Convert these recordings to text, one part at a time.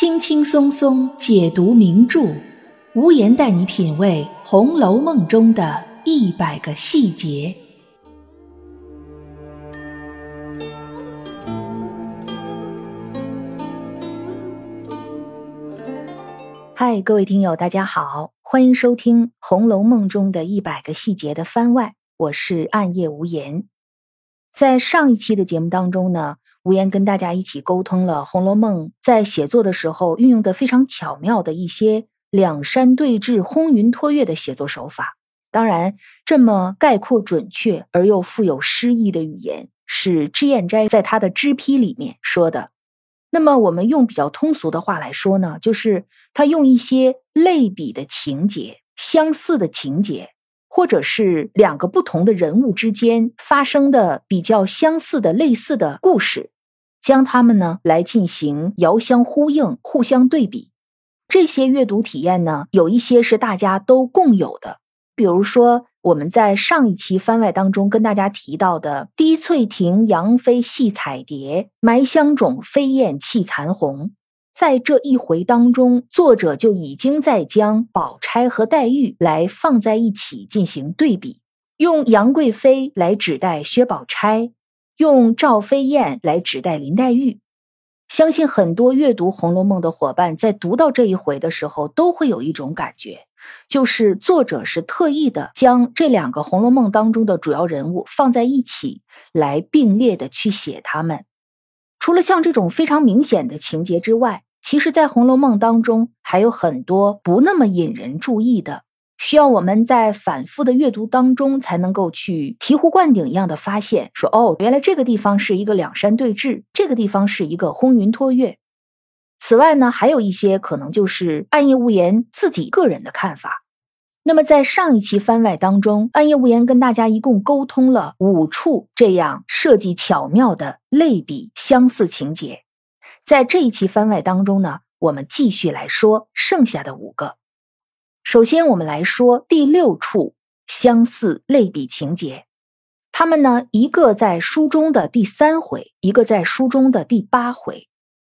轻轻松松解读名著，无言带你品味《红楼梦》中的一百个细节。嗨，各位听友，大家好，欢迎收听《红楼梦》中的一百个细节的番外，我是暗夜无言。在上一期的节目当中呢。吴言跟大家一起沟通了《红楼梦》在写作的时候运用的非常巧妙的一些两山对峙、轰云托月的写作手法。当然，这么概括准确而又富有诗意的语言，是脂砚斋在他的脂批里面说的。那么，我们用比较通俗的话来说呢，就是他用一些类比的情节、相似的情节。或者是两个不同的人物之间发生的比较相似的类似的故事，将它们呢来进行遥相呼应、互相对比。这些阅读体验呢，有一些是大家都共有的，比如说我们在上一期番外当中跟大家提到的“滴翠亭杨妃戏彩蝶，埋香冢飞燕泣残红”。在这一回当中，作者就已经在将宝钗和黛玉来放在一起进行对比，用杨贵妃来指代薛宝钗，用赵飞燕来指代林黛玉。相信很多阅读《红楼梦》的伙伴在读到这一回的时候，都会有一种感觉，就是作者是特意的将这两个《红楼梦》当中的主要人物放在一起来并列的去写他们。除了像这种非常明显的情节之外，其实，在《红楼梦》当中还有很多不那么引人注意的，需要我们在反复的阅读当中才能够去醍醐灌顶一样的发现。说哦，原来这个地方是一个两山对峙，这个地方是一个轰云托月。此外呢，还有一些可能就是暗夜无言自己个人的看法。那么，在上一期番外当中，暗夜无言跟大家一共沟通了五处这样设计巧妙的类比相似情节。在这一期番外当中呢，我们继续来说剩下的五个。首先，我们来说第六处相似类比情节。他们呢，一个在书中的第三回，一个在书中的第八回。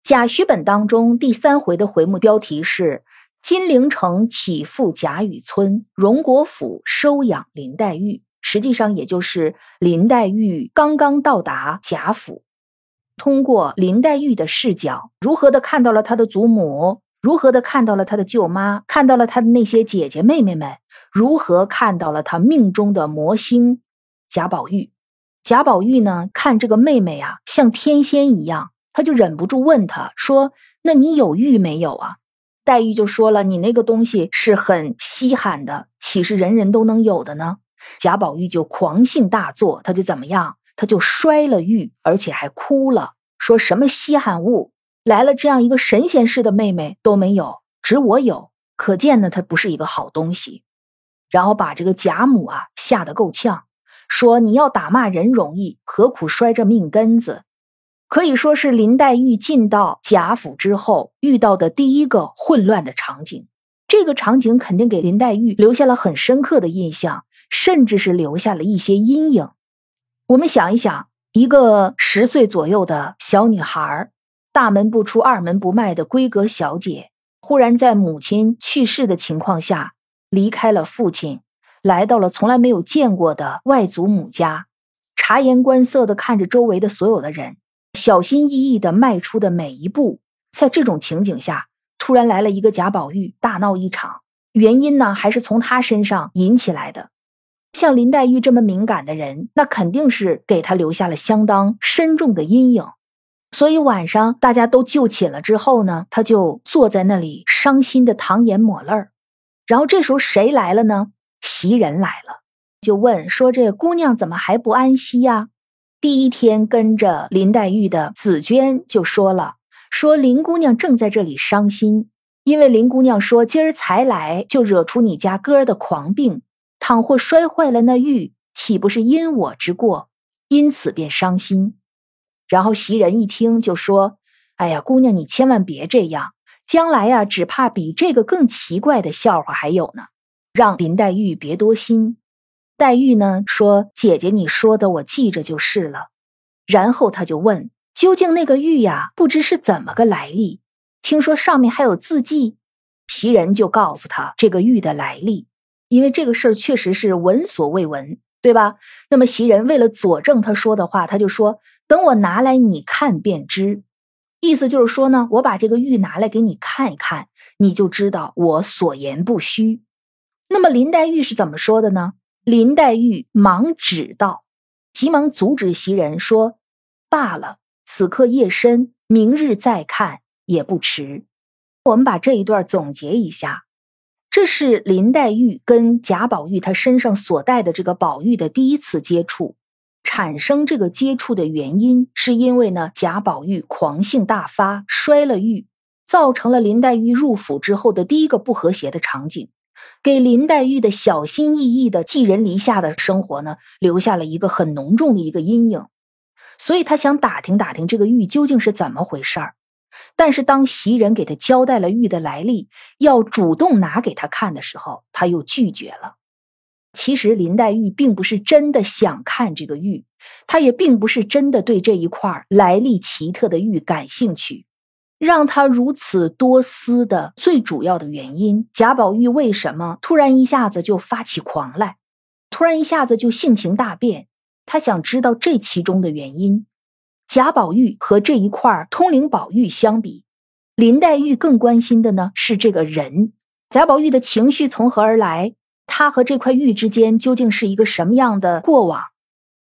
贾诩本当中第三回的回目标题是“金陵城起复贾雨村，荣国府收养林黛玉”，实际上也就是林黛玉刚刚到达贾府。通过林黛玉的视角，如何的看到了她的祖母，如何的看到了她的舅妈，看到了她的那些姐姐妹妹们，如何看到了她命中的魔星贾宝玉。贾宝玉呢，看这个妹妹啊，像天仙一样，他就忍不住问她说：“那你有玉没有啊？”黛玉就说了：“你那个东西是很稀罕的，岂是人人都能有的呢？”贾宝玉就狂性大作，他就怎么样？他就摔了玉，而且还哭了，说什么稀罕物来了，这样一个神仙似的妹妹都没有，只我有，可见呢，她不是一个好东西。然后把这个贾母啊吓得够呛，说你要打骂人容易，何苦摔这命根子？可以说是林黛玉进到贾府之后遇到的第一个混乱的场景。这个场景肯定给林黛玉留下了很深刻的印象，甚至是留下了一些阴影。我们想一想，一个十岁左右的小女孩，大门不出二门不迈的闺阁小姐，忽然在母亲去世的情况下离开了父亲，来到了从来没有见过的外祖母家，察言观色的看着周围的所有的人，小心翼翼的迈出的每一步。在这种情景下，突然来了一个贾宝玉，大闹一场，原因呢，还是从他身上引起来的。像林黛玉这么敏感的人，那肯定是给她留下了相当深重的阴影。所以晚上大家都就寝了之后呢，她就坐在那里伤心的淌眼抹泪儿。然后这时候谁来了呢？袭人来了，就问说：“这姑娘怎么还不安息呀？”第一天跟着林黛玉的紫娟就说了：“说林姑娘正在这里伤心，因为林姑娘说今儿才来就惹出你家哥儿的狂病。”倘或摔坏了那玉，岂不是因我之过？因此便伤心。然后袭人一听就说：“哎呀，姑娘，你千万别这样，将来呀，只怕比这个更奇怪的笑话还有呢。让林黛玉别多心。”黛玉呢说：“姐姐你说的，我记着就是了。”然后他就问：“究竟那个玉呀，不知是怎么个来历？听说上面还有字迹。袭人就告诉他这个玉的来历，因为这个事儿确实是闻所未闻，对吧？那么袭人为了佐证他说的话，他就说：“等我拿来你看便知。”意思就是说呢，我把这个玉拿来给你看一看，你就知道我所言不虚。那么林黛玉是怎么说的呢？林黛玉忙止道，急忙阻止袭人说：“罢了，此刻夜深，明日再看也不迟。”我们把这一段总结一下，这是林黛玉跟贾宝玉他身上所带的这个宝玉的第一次接触。产生这个接触的原因，是因为呢，贾宝玉狂性大发，摔了玉，造成了林黛玉入府之后的第一个不和谐的场景，给林黛玉的小心翼翼的寄人篱下的生活呢，留下了一个很浓重的一个阴影。所以他想打听打听这个玉究竟是怎么回事儿。但是当袭人给他交代了玉的来历，要主动拿给他看的时候，他又拒绝了。其实林黛玉并不是真的想看这个玉，她也并不是真的对这一块来历奇特的玉感兴趣。让她如此多思的最主要的原因，贾宝玉为什么突然一下子就发起狂来，突然一下子就性情大变？他想知道这其中的原因。贾宝玉和这一块通灵宝玉相比，林黛玉更关心的呢是这个人。贾宝玉的情绪从何而来？他和这块玉之间究竟是一个什么样的过往？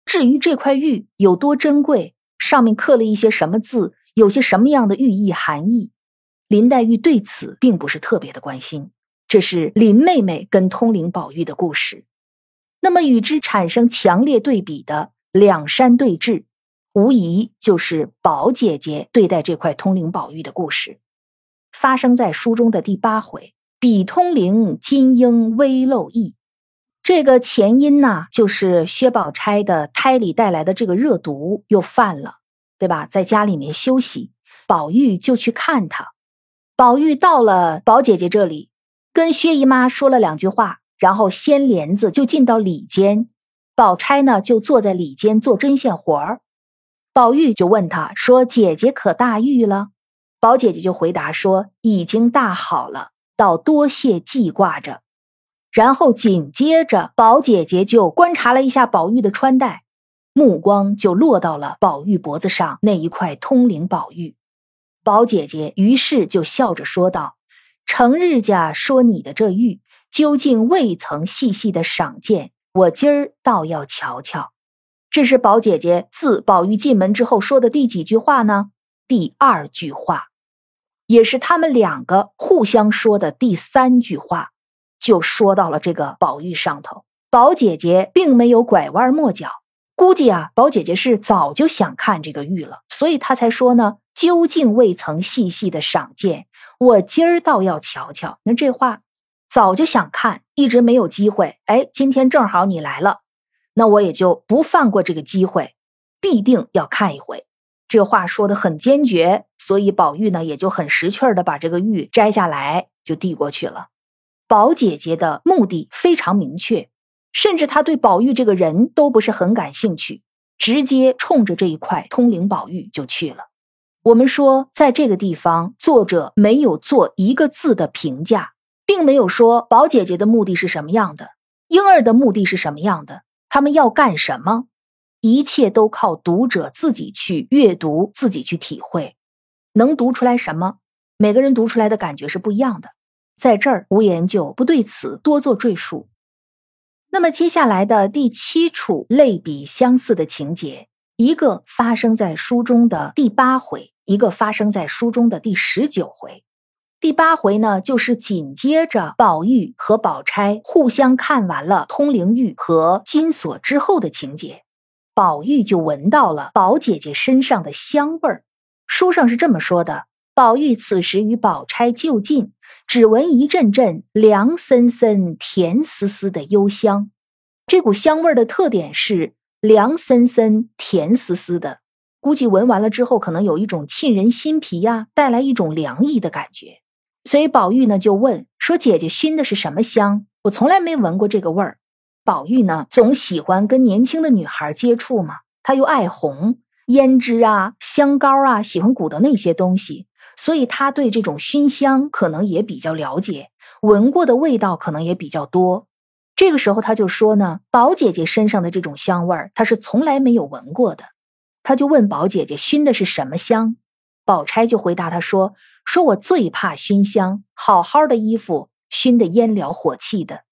至于这块玉有多珍贵，上面刻了一些什么字，有些什么样的寓意含义，林黛玉对此并不是特别的关心。这是林妹妹跟通灵宝玉的故事。那么与之产生强烈对比的两山对峙，无疑就是宝姐姐对待这块通灵宝玉的故事，发生在书中的第八回。比通灵金鹰微漏意，这个前因呢，就是薛宝钗的胎里带来的这个热毒又犯了，对吧？在家里面休息，宝玉就去看她。宝玉到了宝姐姐这里，跟薛姨妈说了两句话，然后掀帘子就进到里间。宝钗呢，就坐在里间做针线活儿。宝玉就问他说：“姐姐可大愈了？”宝姐姐就回答说：“已经大好了。”倒多谢记挂着，然后紧接着宝姐姐就观察了一下宝玉的穿戴，目光就落到了宝玉脖子上那一块通灵宝玉。宝姐姐于是就笑着说道：“成日家说你的这玉究竟未曾细细的赏见，我今儿倒要瞧瞧。”这是宝姐姐自宝玉进门之后说的第几句话呢？第二句话。也是他们两个互相说的第三句话，就说到了这个宝玉上头。宝姐姐并没有拐弯抹角，估计啊，宝姐姐是早就想看这个玉了，所以她才说呢。究竟未曾细细的赏见，我今儿倒要瞧瞧。那这话早就想看，一直没有机会。哎，今天正好你来了，那我也就不放过这个机会，必定要看一回。这话说的很坚决，所以宝玉呢也就很识趣的把这个玉摘下来就递过去了。宝姐姐的目的非常明确，甚至她对宝玉这个人都不是很感兴趣，直接冲着这一块通灵宝玉就去了。我们说，在这个地方，作者没有做一个字的评价，并没有说宝姐姐的目的是什么样的，婴儿的目的是什么样的，他们要干什么。一切都靠读者自己去阅读，自己去体会，能读出来什么？每个人读出来的感觉是不一样的。在这儿，无言就不对此多做赘述。那么接下来的第七处类比相似的情节，一个发生在书中的第八回，一个发生在书中的第十九回。第八回呢，就是紧接着宝玉和宝钗互相看完了通灵玉和金锁之后的情节。宝玉就闻到了宝姐姐身上的香味儿。书上是这么说的：宝玉此时与宝钗就近，只闻一阵阵凉森森、甜丝丝的幽香。这股香味的特点是凉森森、甜丝丝的，估计闻完了之后，可能有一种沁人心脾呀，带来一种凉意的感觉。所以宝玉呢就问说：“姐姐熏的是什么香？我从来没闻过这个味儿。”宝玉呢，总喜欢跟年轻的女孩接触嘛，他又爱红胭脂啊、香膏啊，喜欢鼓捣那些东西，所以他对这种熏香可能也比较了解，闻过的味道可能也比较多。这个时候他就说呢，宝姐姐身上的这种香味儿，他是从来没有闻过的。他就问宝姐姐熏的是什么香，宝钗就回答他说：“说我最怕熏香，好好的衣服熏得烟燎火气的。”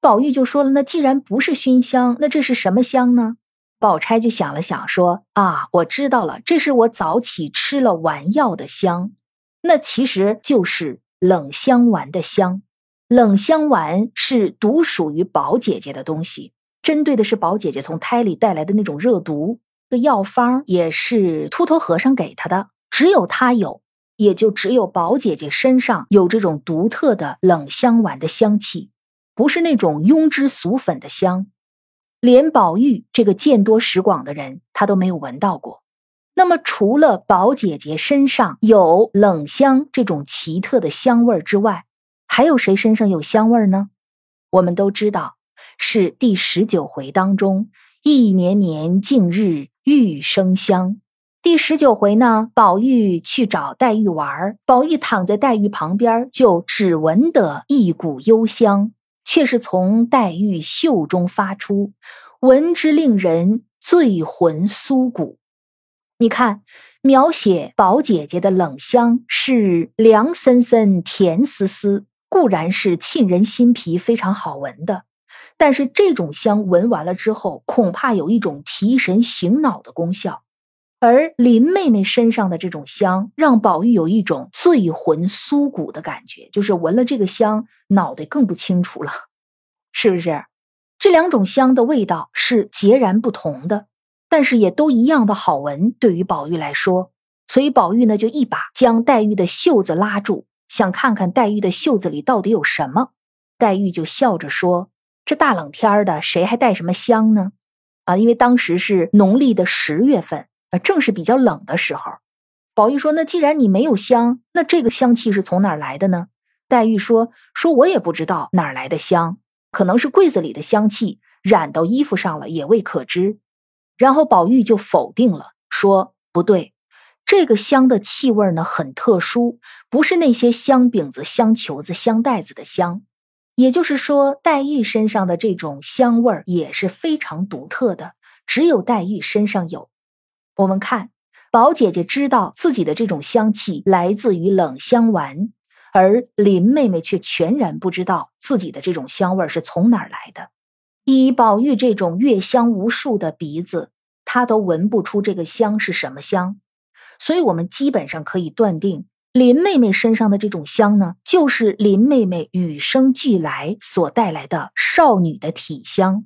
宝玉就说了：“那既然不是熏香，那这是什么香呢？”宝钗就想了想说：“啊，我知道了，这是我早起吃了丸药的香，那其实就是冷香丸的香。”冷香丸是独属于宝姐姐的东西，针对的是宝姐姐从胎里带来的那种热毒。这药方也是秃头和尚给她的，只有她有，也就只有宝姐姐身上有这种独特的冷香丸的香气，不是那种庸脂俗粉的香，连宝玉这个见多识广的人，他都没有闻到过。那么，除了宝姐姐身上有冷香这种奇特的香味之外，还有谁身上有香味呢？我们都知道，是第十九回当中“意绵绵，近日玉生香”。第十九回呢，宝玉去找黛玉玩，宝玉躺在黛玉旁边，就只闻得一股幽香，却是从黛玉袖中发出，闻之令人醉魂酥骨。你看，描写宝姐姐的冷香是凉森森、甜丝丝。固然是沁人心脾、非常好闻的，但是这种香闻完了之后，恐怕有一种提神醒脑的功效。而林妹妹身上的这种香，让宝玉有一种醉魂酥骨的感觉，就是闻了这个香，脑袋更不清楚了，是不是？这两种香的味道是截然不同的，但是也都一样的好闻。对于宝玉来说，所以宝玉呢，就一把将黛玉的袖子拉住。想看看黛玉的袖子里到底有什么，黛玉就笑着说：“这大冷天的，谁还带什么香呢？啊，因为当时是农历的十月份，正是比较冷的时候。”宝玉说：“那既然你没有香，那这个香气是从哪儿来的呢？”黛玉说：“说我也不知道哪儿来的香，可能是柜子里的香气染到衣服上了，也未可知。”然后宝玉就否定了，说：“不对。”这个香的气味呢很特殊，不是那些香饼子、香球子、香袋子的香。也就是说，黛玉身上的这种香味也是非常独特的，只有黛玉身上有。我们看，宝姐姐知道自己的这种香气来自于冷香丸，而林妹妹却全然不知道自己的这种香味是从哪儿来的。以宝玉这种阅香无数的鼻子，他都闻不出这个香是什么香。所以，我们基本上可以断定，林妹妹身上的这种香呢，就是林妹妹与生俱来所带来的少女的体香。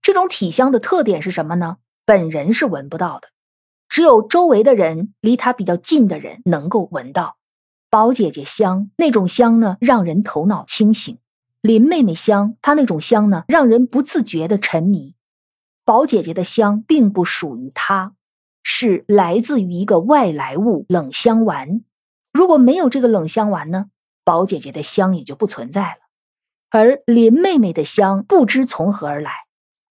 这种体香的特点是什么呢？本人是闻不到的，只有周围的人，离她比较近的人能够闻到。宝姐姐香那种香呢，让人头脑清醒；林妹妹香，她那种香呢，让人不自觉的沉迷。宝姐姐的香并不属于她。是来自于一个外来物冷香丸，如果没有这个冷香丸呢，宝姐姐的香也就不存在了。而林妹妹的香不知从何而来，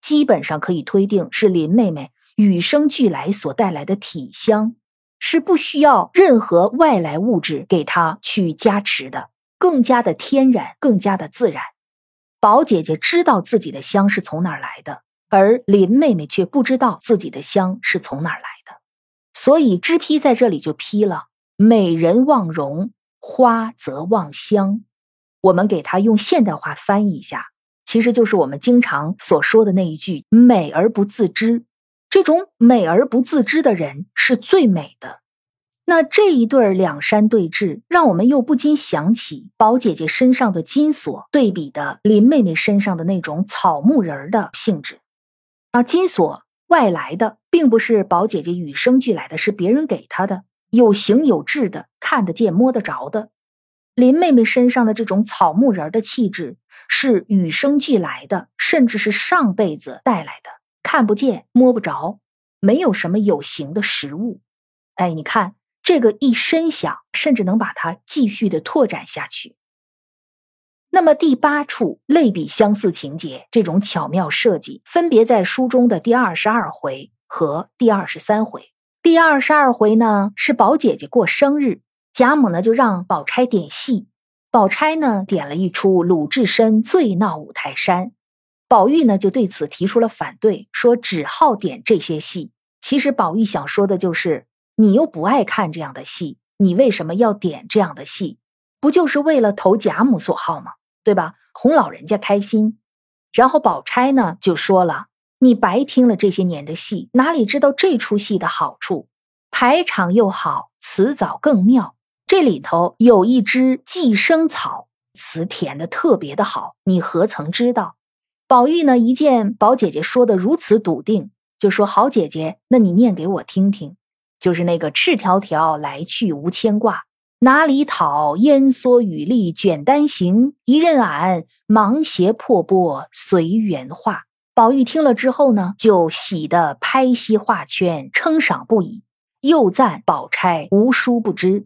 基本上可以推定是林妹妹与生俱来所带来的体香，是不需要任何外来物质给它去加持的，更加的天然，更加的自然。宝姐姐知道自己的香是从哪儿来的。而林妹妹却不知道自己的香是从哪儿来的，所以支批在这里就批了：“美人望容，花则望香。”我们给它用现代化翻译一下，其实就是我们经常所说的那一句“美而不自知”。这种美而不自知的人是最美的。那这一对两山对峙，让我们又不禁想起宝姐姐身上的金锁对比的林妹妹身上的那种草木人儿的性质。啊，金锁外来的，并不是宝姐姐与生俱来的，是别人给她的，有形有质的，看得见摸得着的。林妹妹身上的这种草木人的气质，是与生俱来的，甚至是上辈子带来的，看不见摸不着，没有什么有形的实物。哎，你看这个一深想，甚至能把它继续的拓展下去。那么第八处类比相似情节，这种巧妙设计，分别在书中的第二十二回和第二十三回。第二十二回呢是宝姐姐过生日，贾母呢就让宝钗点戏，宝钗呢点了一出鲁智深醉闹五台山，宝玉呢就对此提出了反对，说只好点这些戏。其实宝玉想说的就是，你又不爱看这样的戏，你为什么要点这样的戏？不就是为了投贾母所好吗？对吧？哄老人家开心。然后宝钗呢就说了：“你白听了这些年的戏，哪里知道这出戏的好处？排场又好，词藻更妙。这里头有一支寄生草，词填的特别的好，你何曾知道？”宝玉呢一见宝姐姐说的如此笃定，就说：“好姐姐，那你念给我听听，就是那个‘赤条条来去无牵挂’。”哪里讨烟蓑雨笠卷单行？一任俺芒鞋破钵随缘化。宝玉听了之后呢，就喜得拍膝画圈，称赏不已，又赞宝钗无书不知。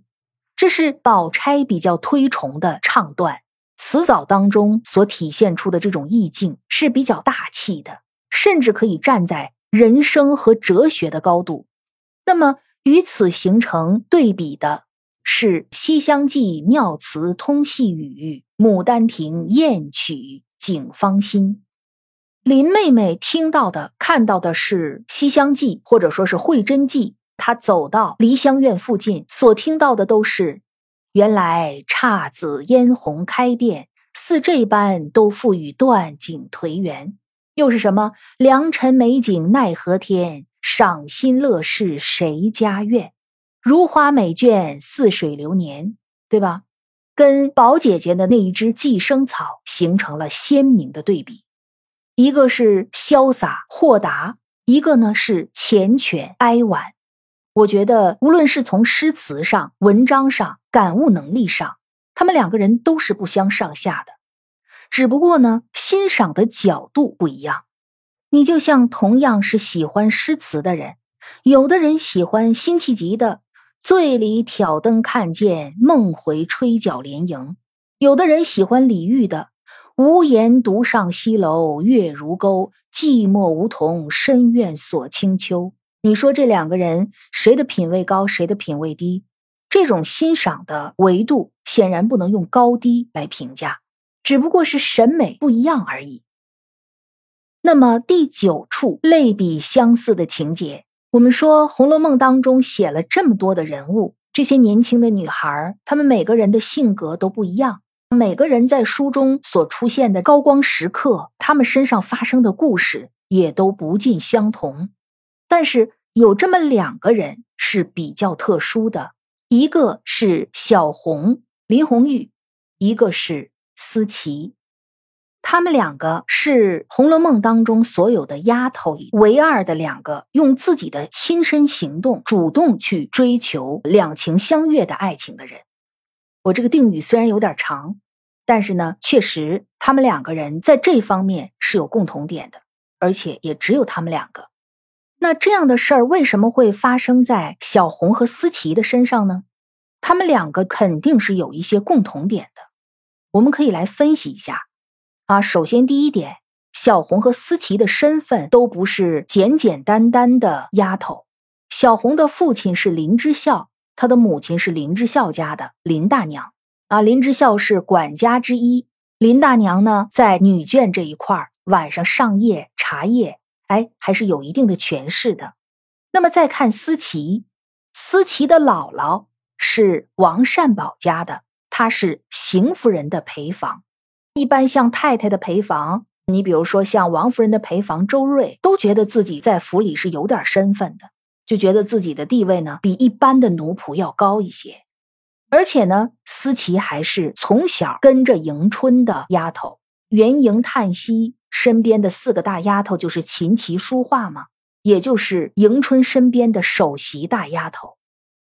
这是宝钗比较推崇的唱段，词藻当中所体现出的这种意境是比较大气的，甚至可以站在人生和哲学的高度。那么与此形成对比的。是《西厢记》妙词通细语，《牡丹亭》艳曲景芳心。林妹妹听到的、看到的是《西厢记》，或者说是《会真记》。她走到梨香院附近，所听到的都是：原来姹紫嫣红开遍，似这般都付与断井颓垣。又是什么？良辰美景奈何天，赏心乐事谁家院？如花美眷，似水流年，对吧？跟宝姐姐的那一支寄生草形成了鲜明的对比，一个是潇洒豁达，一个呢是缱绻哀婉。我觉得，无论是从诗词上、文章上、感悟能力上，他们两个人都是不相上下的。只不过呢，欣赏的角度不一样。你就像同样是喜欢诗词的人，有的人喜欢辛弃疾的。醉里挑灯看剑，梦回吹角连营。有的人喜欢李煜的“无言独上西楼，月如钩，寂寞梧桐深院锁清秋”。你说这两个人谁的品位高，谁的品位低？这种欣赏的维度显然不能用高低来评价，只不过是审美不一样而已。那么第九处类比相似的情节。我们说《红楼梦》当中写了这么多的人物，这些年轻的女孩，她们每个人的性格都不一样，每个人在书中所出现的高光时刻，她们身上发生的故事也都不尽相同。但是有这么两个人是比较特殊的，一个是小红林红玉，一个是思琪。他们两个是《红楼梦》当中所有的丫头里唯二的两个用自己的亲身行动主动去追求两情相悦的爱情的人。我这个定语虽然有点长，但是呢，确实他们两个人在这方面是有共同点的，而且也只有他们两个。那这样的事儿为什么会发生在小红和思琪的身上呢？他们两个肯定是有一些共同点的，我们可以来分析一下。啊，首先第一点，小红和思琪的身份都不是简简单单的丫头。小红的父亲是林之孝，她的母亲是林之孝家的林大娘。啊，林之孝是管家之一，林大娘呢，在女眷这一块儿晚上上夜查夜，哎，还是有一定的权势的。那么再看思琪，思琪的姥姥是王善保家的，她是邢夫人的陪房。一般像太太的陪房，你比如说像王夫人的陪房周瑞，都觉得自己在府里是有点身份的，就觉得自己的地位呢比一般的奴仆要高一些。而且呢，思琪还是从小跟着迎春的丫头，元迎叹息身边的四个大丫头就是琴棋书画嘛，也就是迎春身边的首席大丫头。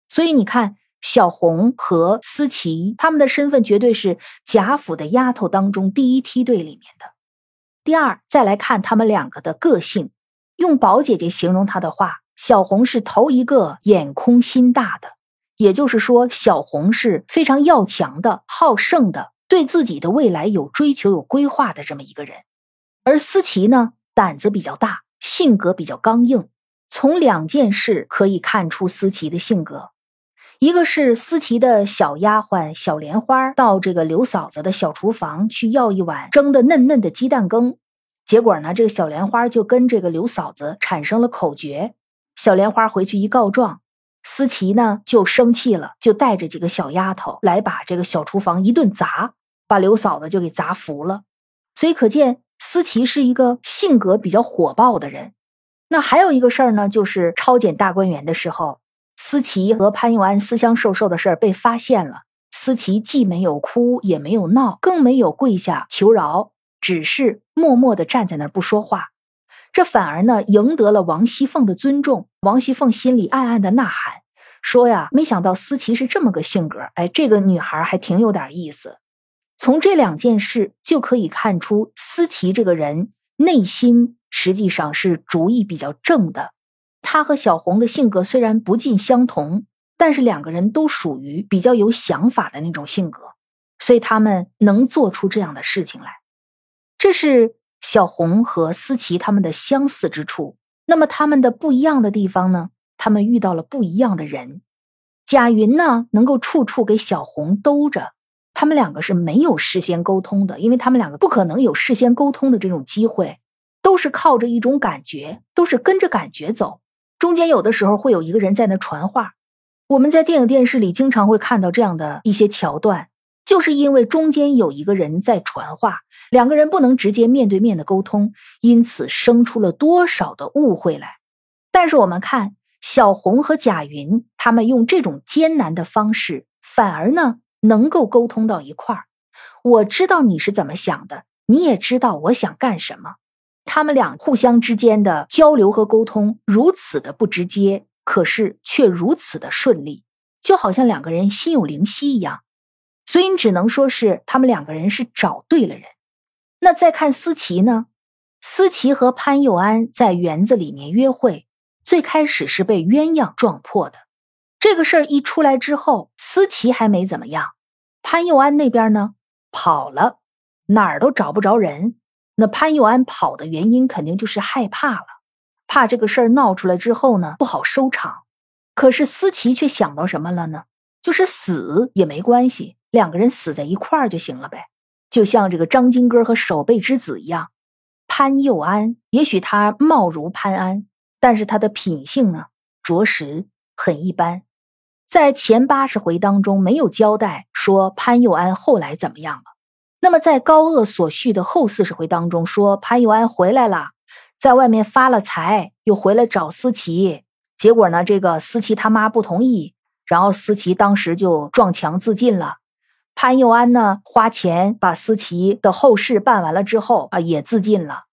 所以你看。小红和思琪，他们的身份绝对是贾府的丫头当中第一梯队里面的。第二，再来看他们两个的个性，用宝姐姐形容她的话，小红是头一个眼空心大的，也就是说，小红是非常要强的、好胜的，对自己的未来有追求、有规划的这么一个人。而思琪呢，胆子比较大，性格比较刚硬。从两件事可以看出思琪的性格。一个是思琪的小丫鬟小莲花到这个刘嫂子的小厨房去要一碗蒸的嫩嫩的鸡蛋羹，结果呢，这个小莲花就跟这个刘嫂子产生了口角。小莲花回去一告状，思琪呢就生气了，就带着几个小丫头来把这个小厨房一顿砸，把刘嫂子就给砸服了。所以可见思琪是一个性格比较火爆的人。那还有一个事儿呢，就是抄检大观园的时候。思琪和潘佑安私相授受的事儿被发现了，思琪既没有哭，也没有闹，更没有跪下求饶，只是默默的站在那儿不说话。这反而呢赢得了王熙凤的尊重。王熙凤心里暗暗的呐喊，说呀，没想到思琪是这么个性格，哎，这个女孩还挺有点意思。从这两件事就可以看出，思琪这个人内心实际上是主意比较正的。他和小红的性格虽然不尽相同，但是两个人都属于比较有想法的那种性格，所以他们能做出这样的事情来。这是小红和思琪他们的相似之处。那么他们的不一样的地方呢？他们遇到了不一样的人。贾云呢，能够处处给小红兜着，他们两个是没有事先沟通的，因为他们两个不可能有事先沟通的这种机会，都是靠着一种感觉，都是跟着感觉走。中间有的时候会有一个人在那传话，我们在电影电视里经常会看到这样的一些桥段，就是因为中间有一个人在传话，两个人不能直接面对面的沟通，因此生出了多少的误会来。但是我们看小红和贾云，他们用这种艰难的方式，反而呢能够沟通到一块儿。我知道你是怎么想的，你也知道我想干什么。他们俩互相之间的交流和沟通如此的不直接，可是却如此的顺利，就好像两个人心有灵犀一样。所以你只能说是他们两个人是找对了人。那再看思琪呢？思琪和潘佑安在园子里面约会，最开始是被鸳鸯撞破的。这个事儿一出来之后，思琪还没怎么样，潘佑安那边呢跑了，哪儿都找不着人。那潘佑安跑的原因肯定就是害怕了，怕这个事儿闹出来之后呢不好收场。可是思琪却想到什么了呢？就是死也没关系，两个人死在一块儿就行了呗。就像这个张金哥和守备之子一样，潘佑安也许他貌如潘安，但是他的品性呢着实很一般。在前八十回当中没有交代说潘佑安后来怎么样了。那么，在高鹗所叙的后四十回当中，说潘佑安回来了，在外面发了财，又回来找思琪。结果呢，这个思琪他妈不同意，然后思琪当时就撞墙自尽了。潘佑安呢，花钱把思琪的后事办完了之后啊，也自尽了。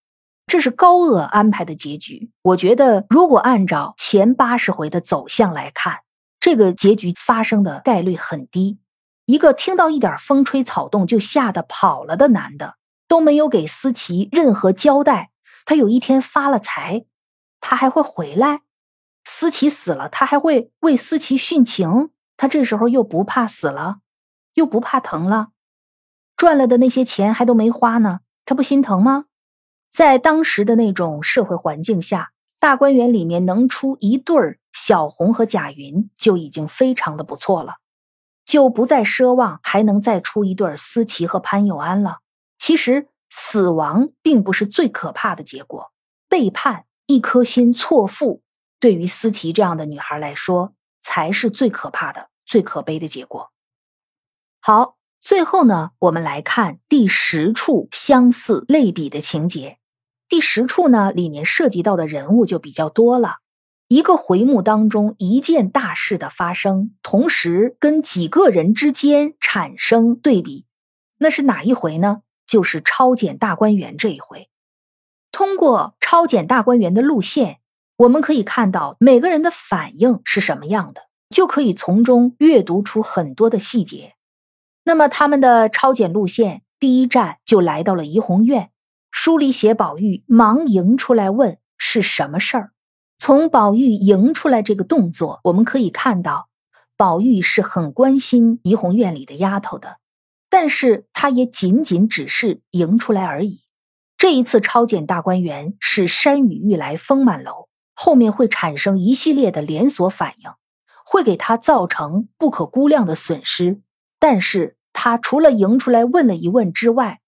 这是高鹗安排的结局。我觉得，如果按照前八十回的走向来看，这个结局发生的概率很低。一个听到一点风吹草动就吓得跑了的男的，都没有给思琪任何交代。他有一天发了财，他还会回来。思琪死了，他还会为思琪殉情。他这时候又不怕死了，又不怕疼了，赚了的那些钱还都没花呢，他不心疼吗？在当时的那种社会环境下，大观园里面能出一对儿小红和贾云，就已经非常的不错了。就不再奢望还能再出一对思琪和潘佑安了。其实死亡并不是最可怕的结果，背叛、一颗心错付，对于思琪这样的女孩来说，才是最可怕的、最可悲的结果。好，最后呢，我们来看第十处相似类比的情节。第十处呢，里面涉及到的人物就比较多了。一个回目当中，一件大事的发生，同时跟几个人之间产生对比，那是哪一回呢？就是抄检大观园这一回。通过抄检大观园的路线，我们可以看到每个人的反应是什么样的，就可以从中阅读出很多的细节。那么他们的抄检路线，第一站就来到了怡红院，书里写宝玉忙迎出来问是什么事儿。从宝玉迎出来这个动作，我们可以看到，宝玉是很关心怡红院里的丫头的，但是他也仅仅只是迎出来而已。这一次抄检大观园是山雨欲来风满楼，后面会产生一系列的连锁反应。会给他造成不可估量的损失。但是他除了迎出来问了一问之外，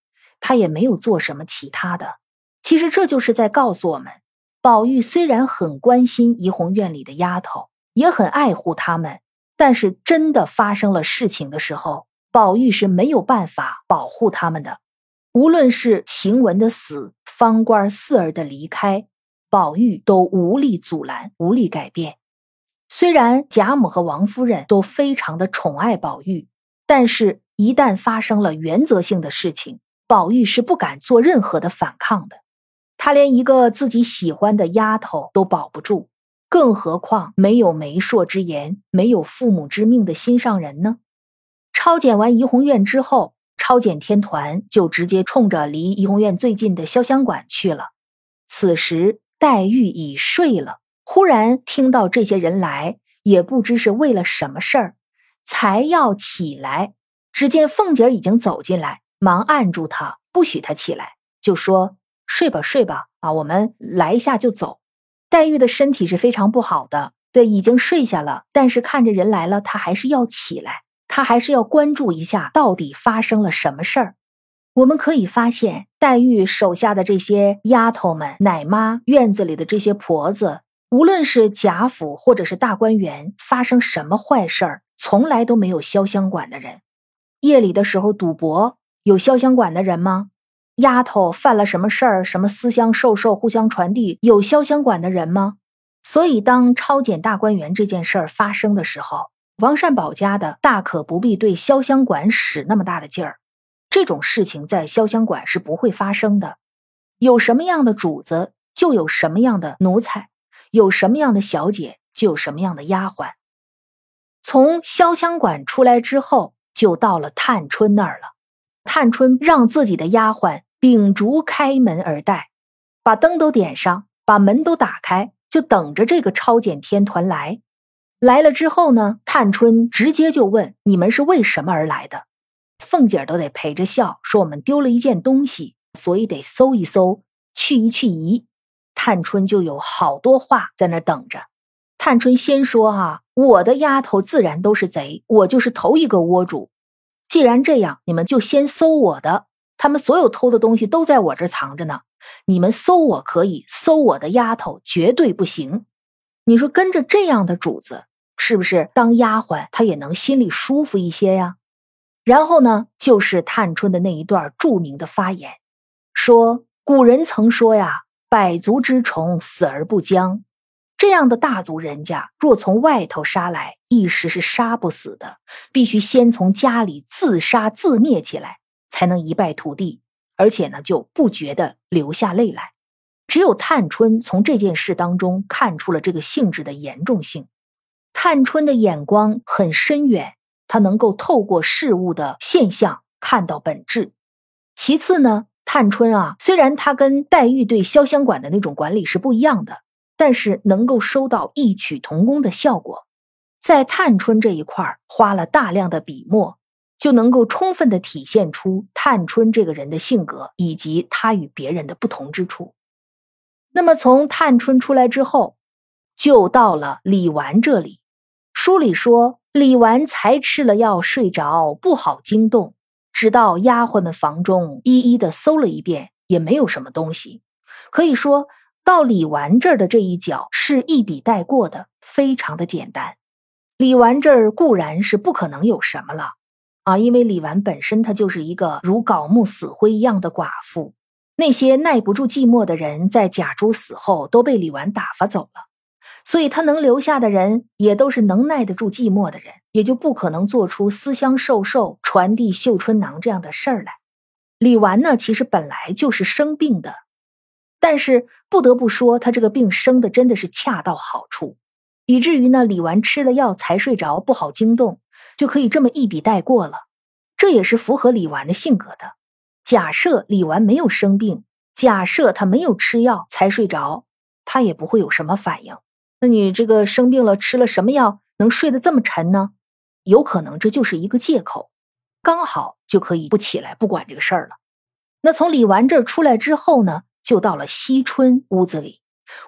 他也没有做什么其他的。其实这就是在告诉我们，宝玉虽然很关心怡红院里的丫头，也很爱护他们，但是真的发生了事情的时候，宝玉是没有办法保护他们的。无论是晴雯的死，方官四儿的离开，宝玉都无力阻拦，无力改变。虽然贾母和王夫人都非常的宠爱宝玉，但是，一旦发生了原则性的事情，宝玉是不敢做任何的反抗的。他连一个自己喜欢的丫头都保不住，更何况没有媒妁之言、没有父母之命的心上人呢？抄检完怡红院之后。抄检天团就直接冲着离怡红院最近的潇湘馆去了。此时黛玉已睡了，忽然听到这些人来，也不知是为了什么事儿，才要起来。只见凤姐已经走进来，忙按住她，不许她起来，就说：“睡吧，睡吧，啊，我们来一下就走。”黛玉的身体是非常不好的，对，已经睡下了，但是看着人来了，她还是要起来。她还是要关注一下，到底发生了什么事儿。我们可以发现，黛玉手下的这些丫头们、奶妈、院子里的这些婆子，无论是贾府或者是大观园，发生什么坏事儿，从来都没有潇湘馆的人。夜里的时候赌博，有潇湘馆的人吗？丫头犯了什么事儿，什么私相授受、互相传递，有潇湘馆的人吗？所以，当抄检大观园这件事儿发生的时候，王善保家的大可不必对潇湘馆使那么大的劲儿，这种事情在潇湘馆是不会发生的。有什么样的主子，就有什么样的奴才；有什么样的小姐，就有什么样的丫鬟。从潇湘馆出来之后，就到了探春那儿了。探春让自己的丫鬟秉烛开门而待，把灯都点上，把门都打开，就等着这个抄检天团来。来了之后呢，探春直接就问：“你们是为什么而来的？”凤姐都得陪着笑说：“我们丢了一件东西，所以得搜一搜，去一去疑。”探春就有好多话在那等着。探春先说：“哈，我的丫头自然都是贼，我就是头一个窝主。既然这样，你们就先搜我的，他们所有偷的东西都在我这藏着呢。你们搜我可以，搜我的丫头绝对不行。你说跟着这样的主子。”是不是当丫鬟，她也能心里舒服一些呀？然后呢，就是探春的那一段著名的发言，说古人曾说呀：“百足之虫，死而不僵。”这样的大族人家，若从外头杀来，一时是杀不死的，必须先从家里自杀自灭起来，才能一败涂地，而且呢，就不觉得流下泪来。只有探春从这件事当中看出了这个性质的严重性。探春的眼光很深远，她能够透过事物的现象看到本质。其次呢，探春啊，虽然她跟黛玉对潇湘馆的那种管理是不一样的，但是能够收到异曲同工的效果。在探春这一块花了大量的笔墨，就能够充分的体现出探春这个人的性格以及他与别人的不同之处。那么从探春出来之后，就到了李纨这里。书里说，李纨才吃了药睡着，不好惊动。直到丫鬟们房中一一的搜了一遍，也没有什么东西。可以说到李纨这儿的这一脚是一笔带过的，非常的简单。李纨这儿固然是不可能有什么了啊，因为李纨本身她就是一个如槁木死灰一样的寡妇。那些耐不住寂寞的人，在贾珠死后都被李纨打发走了。所以，他能留下的人也都是能耐得住寂寞的人，也就不可能做出私相授受、传递绣春囊这样的事儿来。李纨呢，其实本来就是生病的，但是不得不说，他这个病生的真的是恰到好处，以至于呢，李纨吃了药才睡着，不好惊动，就可以这么一笔带过了。这也是符合李纨的性格的。假设李纨没有生病，假设他没有吃药才睡着，他也不会有什么反应。那你这个生病了，吃了什么药能睡得这么沉呢？有可能这就是一个借口，刚好就可以不起来，不管这个事儿了。那从李纨这儿出来之后呢，就到了惜春屋子里。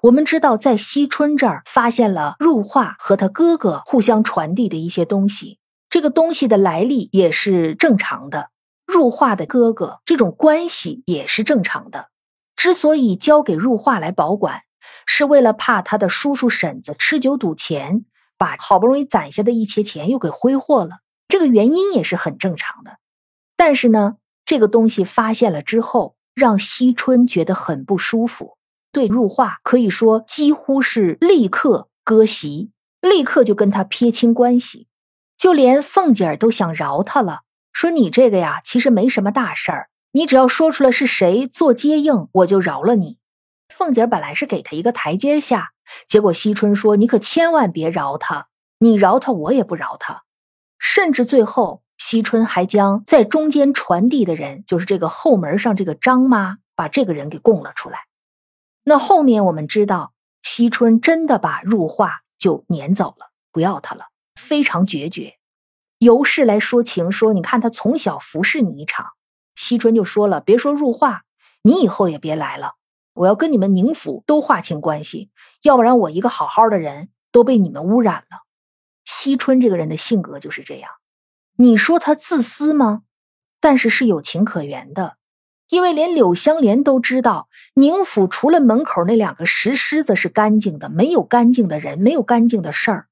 我们知道，在惜春这儿发现了入画和他哥哥互相传递的一些东西，这个东西的来历也是正常的。入画的哥哥这种关系也是正常的。之所以交给入画来保管，是为了怕他的叔叔婶子吃酒赌钱，把好不容易攒下的一些钱又给挥霍了。这个原因也是很正常的。但是呢，这个东西发现了之后，让惜春觉得很不舒服。对入画可以说几乎是立刻割席，立刻就跟他撇清关系，就连凤姐儿都想饶他了，说你这个呀，其实没什么大事儿，你只要说出来是谁做接应，我就饶了你。凤姐儿本来是给他一个台阶下，结果惜春说你可千万别饶他，你饶他我也不饶他，甚至最后惜春还将在中间传递的人，就是这个后门上这个张妈，把这个人给供了出来。那后面我们知道，惜春真的把入画就撵走了，不要他了，非常决绝。尤氏来说情，说你看他从小服侍你一场，惜春就说了，别说入画，你以后也别来了，我要跟你们宁府都划清关系，要不然我一个好好的人都被你们污染了。惜春这个人的性格就是这样，你说他自私吗？但是是有情可原的。因为连柳香莲都知道，宁府除了门口那两个石狮子是干净的，没有干净的人，没有干净的事儿。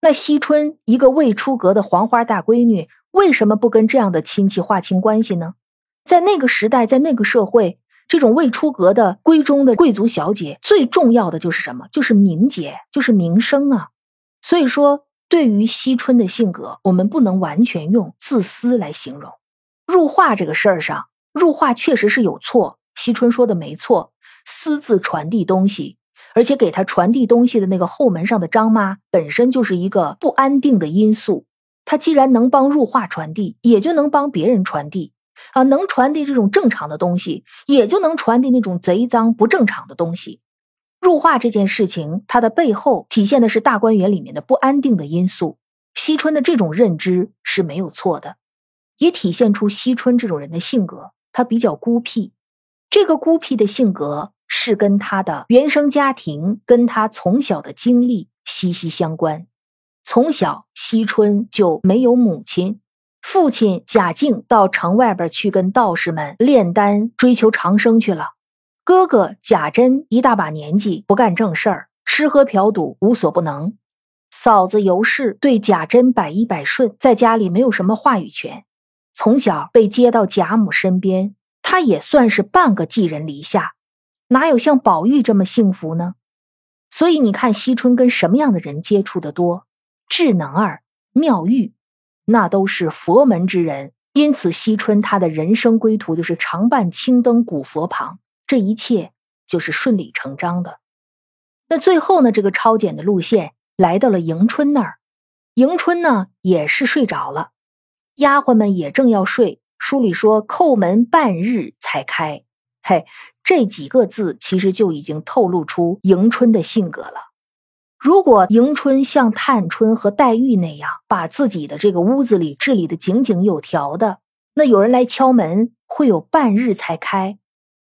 那惜春一个未出阁的黄花大闺女，为什么不跟这样的亲戚划清关系呢？在那个时代，在那个社会，这种未出阁的闺中的贵族小姐，最重要的就是什么？就是名节，就是名声啊。所以说，对于惜春的性格，我们不能完全用自私来形容。入画这个事儿上。入画确实是有错，惜春说的没错，私自传递东西，而且给他传递东西的那个后门上的张妈本身就是一个不安定的因素。他既然能帮入画传递，也就能帮别人传递啊，能传递这种正常的东西，也就能传递那种贼脏不正常的东西。入画这件事情，它的背后体现的是大观园里面的不安定的因素。惜春的这种认知是没有错的，也体现出惜春这种人的性格。他比较孤僻，这个孤僻的性格是跟他的原生家庭、跟他从小的经历息息相关。从小，惜春就没有母亲，父亲贾敬到城外边去跟道士们炼丹、追求长生去了。哥哥贾珍一大把年纪不干正事儿，吃喝嫖赌无所不能。嫂子尤氏对贾珍百依百顺，在家里没有什么话语权。从小被接到贾母身边，她也算是半个寄人篱下，哪有像宝玉这么幸福呢？所以你看，惜春跟什么样的人接触的多？智能儿、妙玉，那都是佛门之人。因此，惜春他的人生归途就是常伴青灯古佛旁，这一切就是顺理成章的。那最后呢，这个抄检的路线来到了迎春那儿，迎春呢也是睡着了。丫鬟们也正要睡，书里说叩门半日才开。嘿，这几个字其实就已经透露出迎春的性格了。如果迎春像探春和黛玉那样，把自己的这个屋子里治理的井井有条的，那有人来敲门会有半日才开，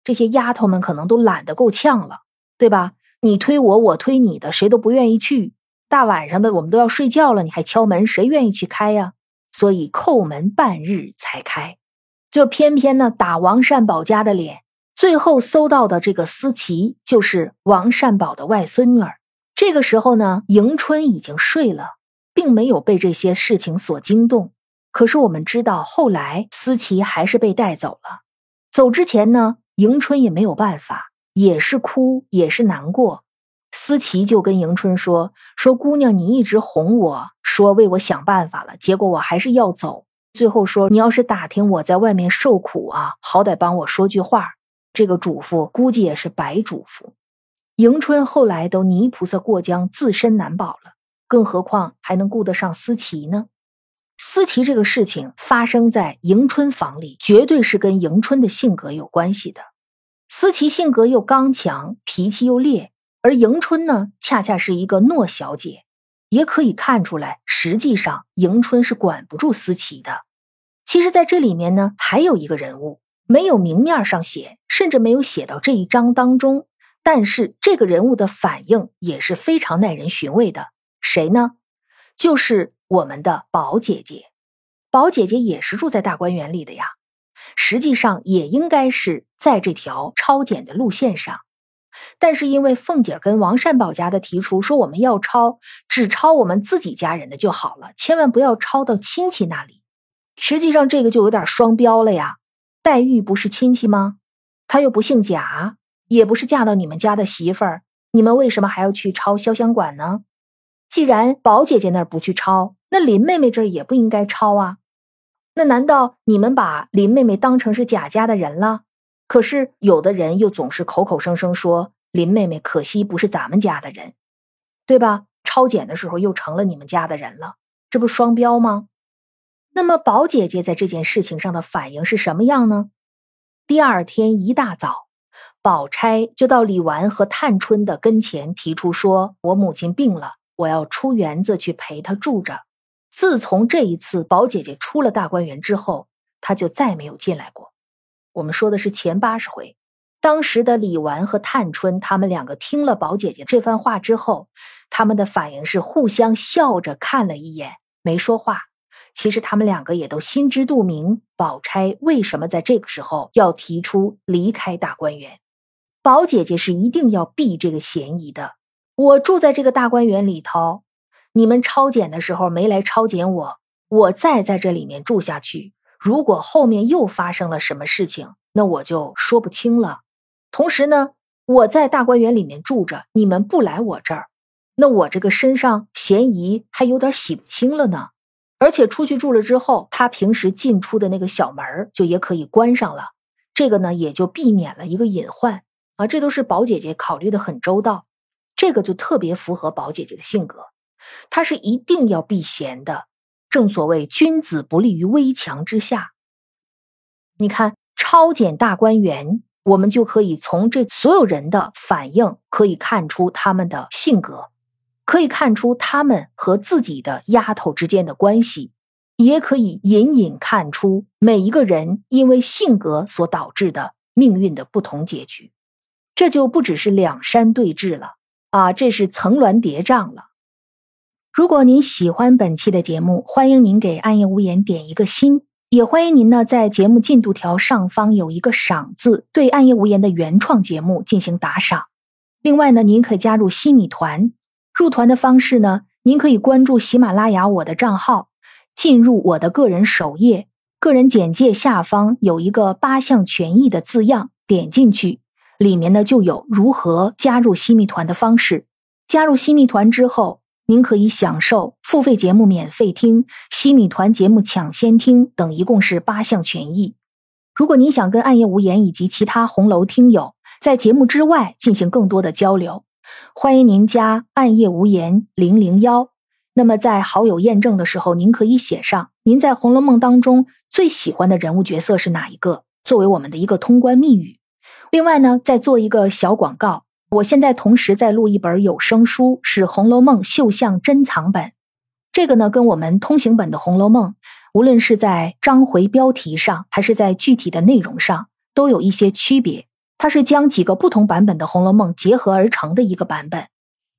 这些丫头们可能都懒得够呛了，对吧？你推我，我推你的，谁都不愿意去。大晚上的，我们都要睡觉了，你还敲门，谁愿意去开呀？所以叩门半日才开，就偏偏呢打王善保家的脸，最后搜到的这个思琪就是王善保的外孙女儿。这个时候呢，迎春已经睡了，并没有被这些事情所惊动。可是我们知道，后来思琪还是被带走了。走之前呢，迎春也没有办法，也是哭，也是难过。思琪就跟迎春说：“说姑娘，你一直哄我。”说为我想办法了，结果我还是要走。最后说，你要是打听我在外面受苦啊，好歹帮我说句话。这个嘱咐估计也是白嘱咐。迎春后来都泥菩萨过江，自身难保了，更何况还能顾得上思琪呢？思琪这个事情发生在迎春房里，绝对是跟迎春的性格有关系的。思琪性格又刚强，脾气又烈，而迎春呢，恰恰是一个懦小姐。也可以看出来，实际上迎春是管不住思琪的。其实，在这里面呢，还有一个人物没有明面上写，甚至没有写到这一章当中，但是这个人物的反应也是非常耐人寻味的。谁呢？就是我们的宝姐姐。宝姐姐也是住在大观园里的呀，实际上也应该是在这条抄检的路线上。但是因为凤姐跟王善保家的提出说，我们要抄，只抄我们自己家人的就好了，千万不要抄到亲戚那里。实际上这个就有点双标了呀。黛玉不是亲戚吗？她又不姓贾，也不是嫁到你们家的媳妇儿，你们为什么还要去抄潇湘馆呢？既然宝姐姐那儿不去抄，那林妹妹这儿也不应该抄啊。那难道你们把林妹妹当成是贾家的人了？可是有的人又总是口口声声说林妹妹可惜不是咱们家的人，对吧？抄检的时候又成了你们家的人了，这不双标吗？那么宝姐姐在这件事情上的反应是什么样呢？第二天一大早，宝钗就到李纨和探春的跟前提出说：“我母亲病了，我要出园子去陪她住着。”自从这一次宝姐姐出了大观园之后，她就再没有进来过。我们说的是前八十回，当时的李纨和探春他们两个听了宝姐姐这番话之后，他们的反应是互相笑着看了一眼，没说话。其实他们两个也都心知肚明，宝钗为什么在这个时候要提出离开大观园。宝姐姐是一定要避这个嫌疑的。我住在这个大观园里头，你们抄检的时候没来抄检我，我再在这里面住下去。如果后面又发生了什么事情，那我就说不清了。同时呢，我在大观园里面住着，你们不来我这儿，那我这个身上嫌疑还有点洗不清了呢。而且出去住了之后，他平时进出的那个小门就也可以关上了，这个呢也就避免了一个隐患啊。这都是宝姐姐考虑的很周到，这个就特别符合宝姐姐的性格，他是一定要避嫌的。正所谓君子不立于危墙之下。你看抄检大观园，我们就可以从这所有人的反应，可以看出他们的性格，可以看出他们和自己的丫头之间的关系，也可以隐隐看出每一个人因为性格所导致的命运的不同结局。这就不只是两山对峙了啊，这是层峦叠嶂了。如果您喜欢本期的节目，欢迎您给暗夜无言点一个心，也欢迎您呢在节目进度条上方有一个赏字，对暗夜无言的原创节目进行打赏。另外呢，您可以加入西米团，入团的方式呢，您可以关注喜马拉雅我的账号，进入我的个人首页，个人简介下方有一个八项权益的字样，点进去，里面呢就有如何加入西米团的方式。加入西米团之后。您可以享受付费节目免费听、西米团节目抢先听等，一共是八项权益。如果您想跟暗夜无言以及其他红楼听友在节目之外进行更多的交流，欢迎您加暗夜无言零零幺。那么在好友验证的时候，您可以写上您在《红楼梦》当中最喜欢的人物角色是哪一个，作为我们的一个通关密语。另外呢，再做一个小广告。我现在同时在录一本有声书，是《红楼梦》绣像珍藏本。这个呢，跟我们通行本的《红楼梦》，无论是在章回标题上，还是在具体的内容上，都有一些区别。它是将几个不同版本的《红楼梦》结合而成的一个版本。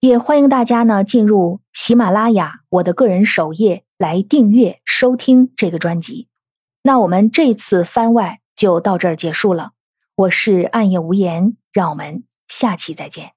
也欢迎大家呢进入喜马拉雅我的个人首页来订阅收听这个专辑。那我们这次番外就到这儿结束了。我是暗夜无言，让我们。下期再见。